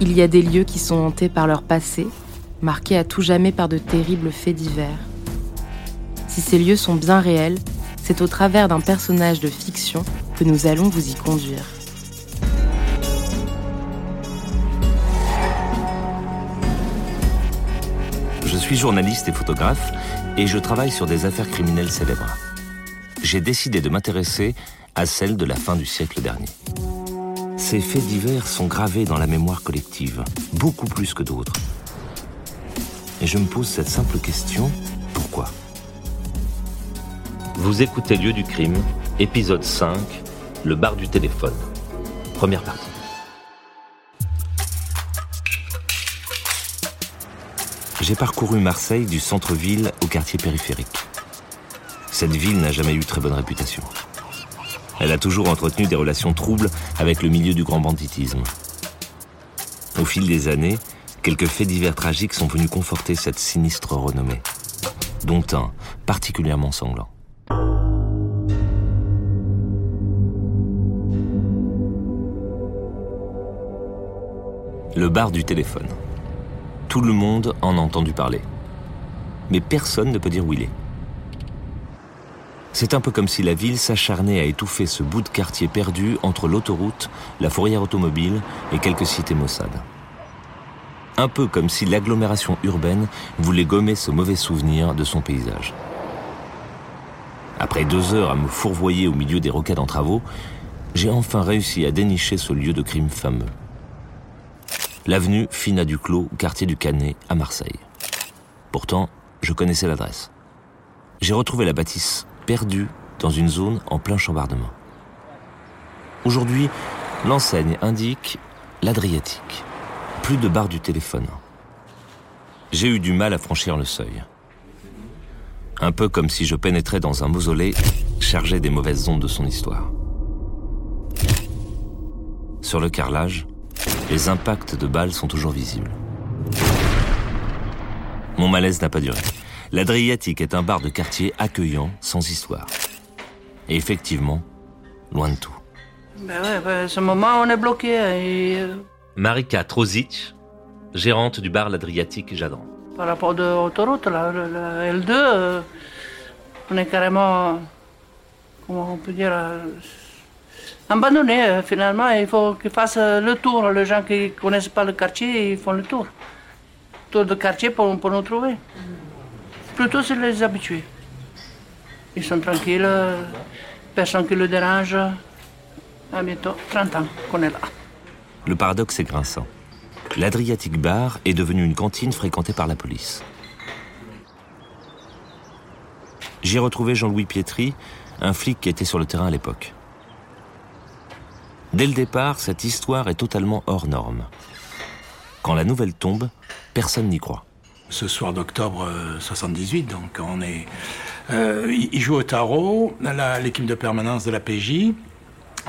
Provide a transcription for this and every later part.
Il y a des lieux qui sont hantés par leur passé, marqués à tout jamais par de terribles faits divers. Si ces lieux sont bien réels, c'est au travers d'un personnage de fiction que nous allons vous y conduire. Je suis journaliste et photographe et je travaille sur des affaires criminelles célèbres. J'ai décidé de m'intéresser à celles de la fin du siècle dernier. Ces faits divers sont gravés dans la mémoire collective, beaucoup plus que d'autres. Et je me pose cette simple question, pourquoi? Vous écoutez Lieu du crime, épisode 5, le bar du téléphone. Première partie. J'ai parcouru Marseille du centre-ville au quartier périphérique. Cette ville n'a jamais eu très bonne réputation. Elle a toujours entretenu des relations troubles avec le milieu du grand banditisme. Au fil des années, quelques faits divers tragiques sont venus conforter cette sinistre renommée, dont un particulièrement sanglant. Le bar du téléphone. Tout le monde en a entendu parler. Mais personne ne peut dire où il est. C'est un peu comme si la ville s'acharnait à étouffer ce bout de quartier perdu entre l'autoroute, la fourrière automobile et quelques cités maussades. Un peu comme si l'agglomération urbaine voulait gommer ce mauvais souvenir de son paysage. Après deux heures à me fourvoyer au milieu des rocades en travaux, j'ai enfin réussi à dénicher ce lieu de crime fameux. L'avenue Fina Duclos, quartier du Canet, à Marseille. Pourtant, je connaissais l'adresse. J'ai retrouvé la bâtisse perdu dans une zone en plein chambardement. Aujourd'hui, l'enseigne indique l'Adriatique. Plus de barre du téléphone. J'ai eu du mal à franchir le seuil. Un peu comme si je pénétrais dans un mausolée chargé des mauvaises ondes de son histoire. Sur le carrelage, les impacts de balles sont toujours visibles. Mon malaise n'a pas duré. L'Adriatique est un bar de quartier accueillant, sans histoire. Et effectivement, loin de tout. Ben ouais, ben, ce moment, on est bloqué. Et... Euh, Marika Trozic, gérante du bar L'Adriatique Jadran. Par rapport de l'autoroute, la, la, L2, euh, on est carrément, comment on peut dire, euh, abandonné finalement. Il faut qu'ils fassent le tour. Les gens qui ne connaissent pas le quartier, ils font le tour. Tour de quartier pour, pour nous trouver. Plutôt, c'est les habitués. Ils sont tranquilles, personne qui le dérange. À bientôt 30 ans qu'on est là. Le paradoxe est grinçant. L'Adriatic Bar est devenu une cantine fréquentée par la police. J'ai retrouvé Jean-Louis Pietri, un flic qui était sur le terrain à l'époque. Dès le départ, cette histoire est totalement hors norme. Quand la nouvelle tombe, personne n'y croit ce soir d'octobre 78. Euh, donc on est, euh, il joue au tarot, l'équipe de permanence de la PJ.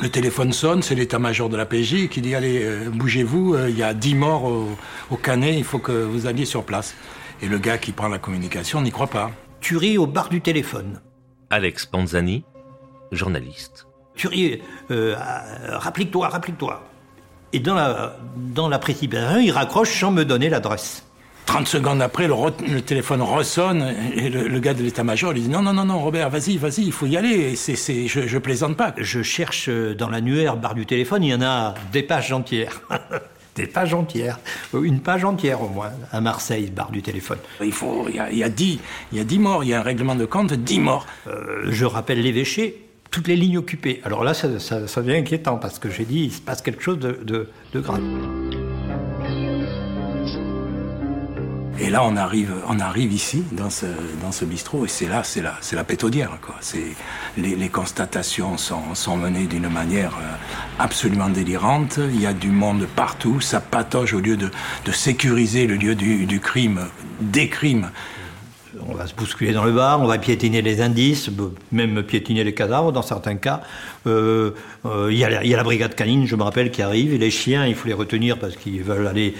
Le téléphone sonne, c'est l'état-major de la PJ qui dit allez, euh, bougez-vous, il y a 10 morts au, Canet, il faut que vous alliez sur place. Et le gars qui prend la communication n'y croit pas. Tuerie au bar du téléphone. Alex Panzani, journaliste. Tuerie, rapplique-toi, rapplique-toi. Et dans la, dans la précipitation, il raccroche sans me donner l'adresse. 30 secondes après, le, téléphone ressonne et le, gars de l'état-major lui dit non, non, non, non, Robert, vas-y, vas-y, il faut y aller. C'est, je, je plaisante pas. Je cherche euh, dans l'annuaire barre du téléphone, il y en a des pages entières. des pages entières, une page entière au moins, à Marseille, barre du téléphone. Il faut, il y a, il y a, 10, il y a 10 morts, il y a un règlement de compte, 10 morts. Euh, je rappelle l'évêché, toutes les lignes occupées. Alors là, ça, ça, ça, devient inquiétant parce que j'ai dit, il se passe quelque chose de, de, de grave. Et là, on arrive, on arrive ici, dans ce, dans ce bistrot, et c'est là, c'est la, c'est la pétaudière, quoi. Les, les constatations sont, menées d'une manière euh, absolument délirante. Il y a du monde partout, ça patauge au lieu de, de sécuriser le lieu du, crime, des crimes on va se bousculer dans le bar, on va piétiner les indices, même piétiner les cadavres dans certains cas. Euh, euh, il y, y, a la brigade canine, je me rappelle, qui arrive, et les chiens, il faut les retenir parce qu'ils veulent aller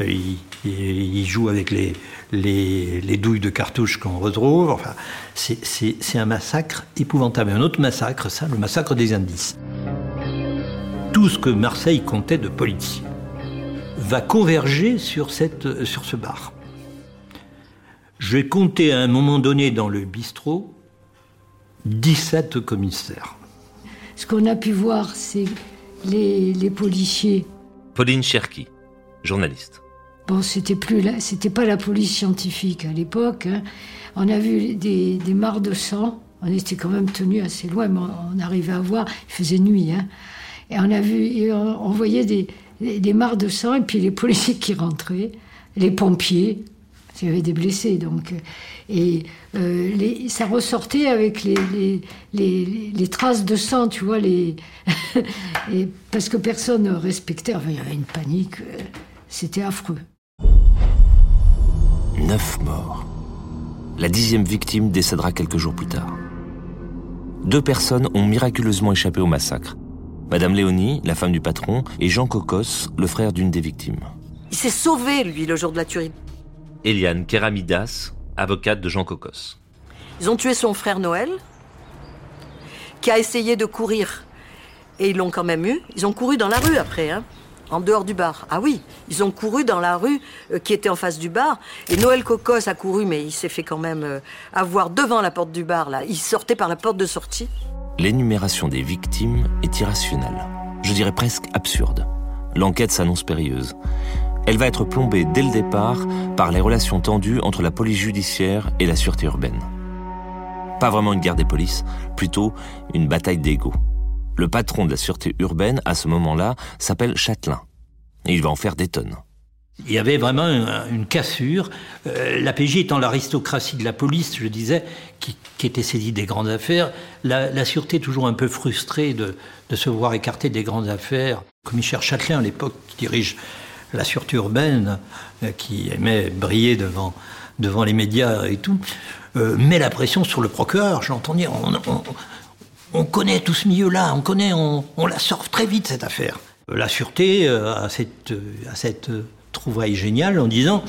il, joue avec les, les, douilles de cartouches qu'on retrouve. Enfin, c'est un massacre épouvantable. Un autre massacre, ça, le massacre des indices. Tout ce que Marseille comptait de police. va converger sur, cette, sur ce bar. Je vais compter à un moment donné dans le bistrot 17 commissaires. Ce qu'on a pu voir, c'est les, policiers. Pauline Cherki, journaliste. Bon, c'était plus c'était pas la police scientifique à l'époque. Hein. On a vu des, des mares de sang. On était quand même tenu assez loin, mais on, arrivait à voir. Il faisait nuit, hein. Et on a vu, on, voyait des, des, mares de sang et puis les policiers qui rentraient, les pompiers. Il y avait des blessés, donc. Et euh, ça ressortait avec les, les, traces de sang, tu vois, les et parce que personne ne respectait. il y avait une panique. Euh, c'était affreux. Neuf morts. La dixième victime décédera quelques jours plus tard. Deux personnes ont miraculeusement échappé au massacre. Madame Léonie, la femme du patron, et Jean Cocos, le frère d'une des victimes. Il s'est sauvé, lui, le jour de la tuerie. Eliane Keramidas, avocate de Jean Cocos. Ils ont tué son frère Noël, qui a essayé de courir. Et ils l'ont quand même eu. Ils ont couru dans la rue après, hein, en dehors du bar. Ah oui, ils ont couru dans la rue euh, qui était en face du bar. Et Noël Cocos a couru, mais il s'est fait quand même euh, avoir devant la porte du bar, là. Il sortait par la porte de sortie. L'énumération des victimes est irrationnelle. Je dirais presque absurde. L'enquête s'annonce périlleuse elle va être plombée dès le départ par les relations tendues entre la police judiciaire et la sûreté urbaine. Pas vraiment une guerre des polices, plutôt une bataille d'ego. Le patron de la sûreté urbaine, à ce moment-là, s'appelle Châtelain. Et il va en faire des tonnes. Il y avait vraiment une, cassure. Euh, la PJ étant l'aristocratie de la police, je disais, qui, était saisie des grandes affaires, la, sûreté toujours un peu frustrée de, se voir écartée des grandes affaires. Commissaire Châtelain, à l'époque, qui dirige la sûreté urbaine, euh, qui aimait briller devant, devant les médias et tout, euh, met la pression sur le procureur. J'entends dire, on, connaît tout ce milieu-là, on connaît, on, la sort très vite cette affaire. Euh, la sûreté a cette, cette trouvaille géniale en disant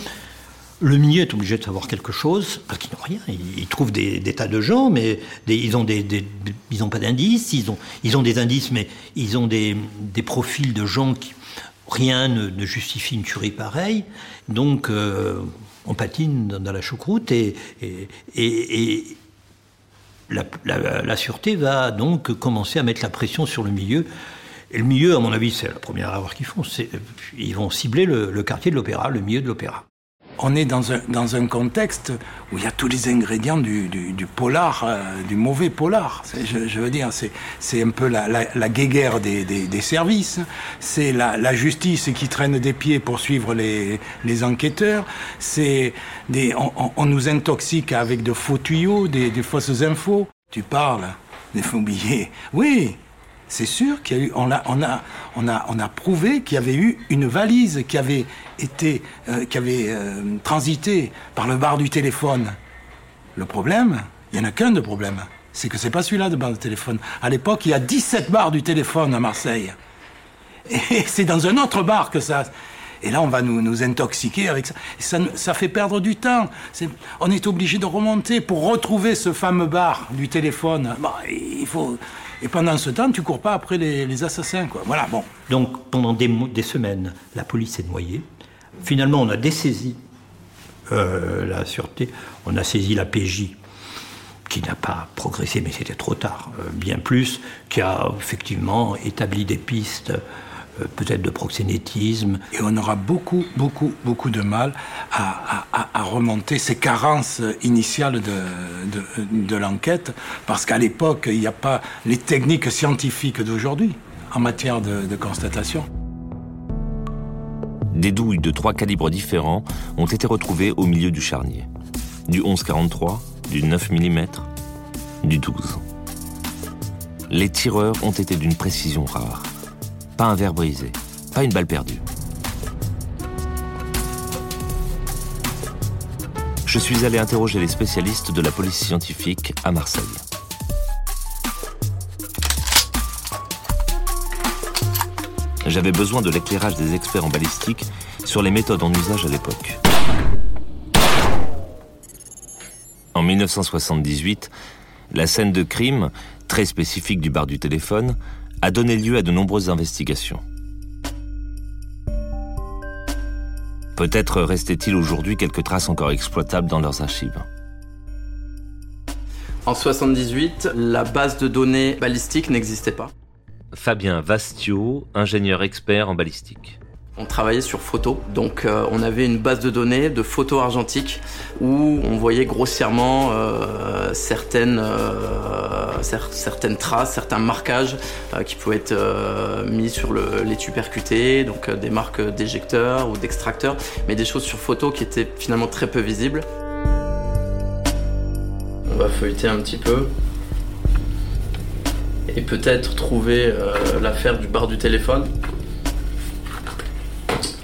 le milieu est obligé de savoir quelque chose, parce qu'ils n'ont rien. Ils, trouvent des, tas de gens, mais ils n'ont des, ils pas d'indices. Ils ont, ils ont des indices, mais ils ont des, profils de gens qui, rien ne, justifie une tuerie pareille. Donc, euh, on patine dans, la choucroute et, et, la, sûreté va donc commencer à mettre la pression sur le milieu. Et le milieu, à mon avis, c'est la première erreur qu'ils font. Ils vont cibler le quartier de l'opéra, le milieu de l'opéra on est dans un, dans un contexte où il y a tous les ingrédients du, du, polar, euh, du mauvais polar. Je, veux dire, c'est un peu la, la, guéguerre des, des, des services, c'est la, la, justice qui traîne des pieds pour suivre les, les enquêteurs, c'est on, on, nous intoxique avec de faux tuyaux, des, des fausses infos. Tu parles des faux billets. Oui, c'est sûr qu'il y a on a, on a, on a, prouvé qu'il y avait eu une valise qui avait été, euh, qui avait euh, transité par le bar du téléphone. Le problème, il y en a qu'un de problème, c'est que c'est pas celui-là de bar du téléphone. À l'époque, il y a 17 bars du téléphone à Marseille. Et c'est dans un autre bar que ça. Et là, on va nous, nous intoxiquer avec ça. ça. ça. fait perdre du temps. on est obligé de remonter pour retrouver ce fameux bar du téléphone. il faut, et pendant ce temps, tu cours pas après les, assassins, quoi. Voilà, bon. Donc, pendant des, semaines, la police est noyée. Finalement, on a dessaisi euh, la sûreté, on a saisi la PJ, qui n'a pas progressé, mais c'était trop tard, euh, bien plus, qui a effectivement établi des pistes peut-être de proxénétisme. Et on aura beaucoup, beaucoup, beaucoup de mal à, remonter ces carences initiales de, de, l'enquête, parce qu'à l'époque, il n'y a pas les techniques scientifiques d'aujourd'hui en matière de, constatation. Des douilles de trois calibres différents ont été retrouvées au milieu du charnier. Du 11-43, du 9 mm, du 12. Les tireurs ont été d'une précision rare. Pas un verre brisé, pas une balle perdue. Je suis allé interroger les spécialistes de la police scientifique à Marseille. J'avais besoin de l'éclairage des experts en balistique sur les méthodes en usage à l'époque. En 1978, la scène de crime, très spécifique du bar du téléphone, a donné lieu à de nombreuses investigations. Peut-être restait-il aujourd'hui quelques traces encore exploitables dans leurs archives. En 78, la base de données balistique n'existait pas. Fabien Vastio, ingénieur expert en balistique. On travaillait sur photos, donc euh, on avait une base de données de photos argentiques où on voyait grossièrement euh, certaines, euh, certaines traces, certains marquages qui pouvaient être mis sur l'étui percuté, donc des marques d'éjecteurs ou d'extracteurs, mais des choses sur photo qui étaient finalement très peu visibles. On va feuilleter un petit peu et peut-être trouver l'affaire du bar du téléphone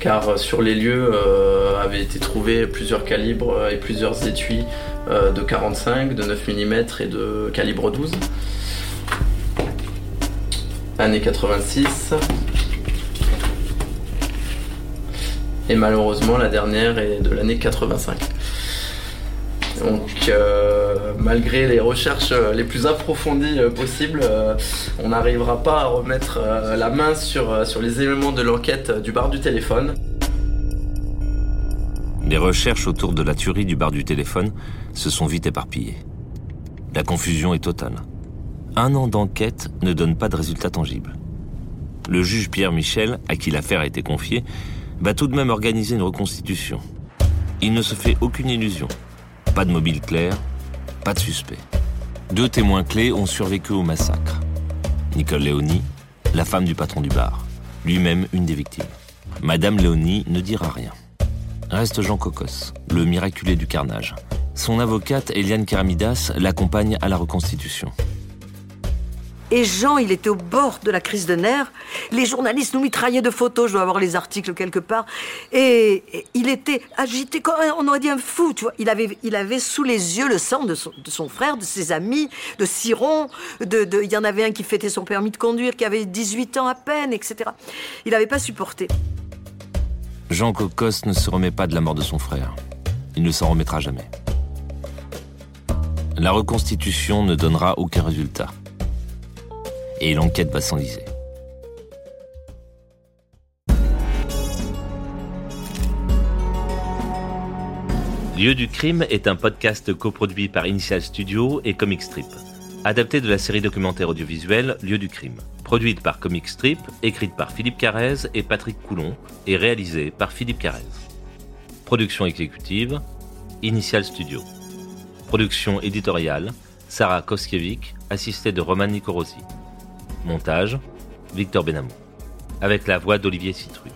car euh, sur les lieux euh, avaient été trouvés plusieurs calibres euh, et plusieurs étuis de 45, de 9 mm et de calibre 12. Année 86. Et malheureusement la dernière est de l'année 85. Donc, euh, malgré les recherches euh, les plus approfondies euh, possibles, on n'arrivera pas à remettre la main sur, sur les éléments de l'enquête du bar du téléphone. Les recherches autour de la tuerie du bar du téléphone se sont vite éparpillées. La confusion est totale. Un an d'enquête ne donne pas de résultats tangibles. Le juge Pierre Michel, à qui l'affaire a été confiée, va tout de même organiser une reconstitution. Il ne se fait aucune illusion. Pas de mobile clair, pas de suspect. Deux témoins clés ont survécu au massacre. Nicole Léonie, la femme du patron du bar, lui-même une des victimes. Madame Léonie ne dira rien. Reste Jean Cocos, le miraculé du carnage. Son avocate, Eliane Keramidas, l'accompagne à la reconstitution. Et Jean, il était au bord de la crise de nerfs. Les journalistes nous mitraillaient de photos, je dois avoir les articles quelque part. Et, il était agité, comme on aurait dit un fou, tu vois. Il avait, il avait sous les yeux le sang de son, frère, de ses amis, de Siron. De, il y en avait un qui fêtait son permis de conduire, qui avait 18 ans à peine, etc. Il n'avait pas supporté. Jean Cocos ne se remet pas de la mort de son frère. Il ne s'en remettra jamais. La reconstitution ne donnera aucun résultat et l'enquête va s'enliser. Lieu du crime est un podcast coproduit par Initial Studio et Comic Strip, adapté de la série documentaire audiovisuelle Lieu du crime, produite par Comic Strip, écrite par Philippe Carrez et Patrick Coulon et réalisée par Philippe Carrez. Production exécutive Initial Studio. Production éditoriale Sarah Koskiewicz, assistée de Roman Nicorosi. Montage, Victor Benamou. Avec la voix d'Olivier Citru.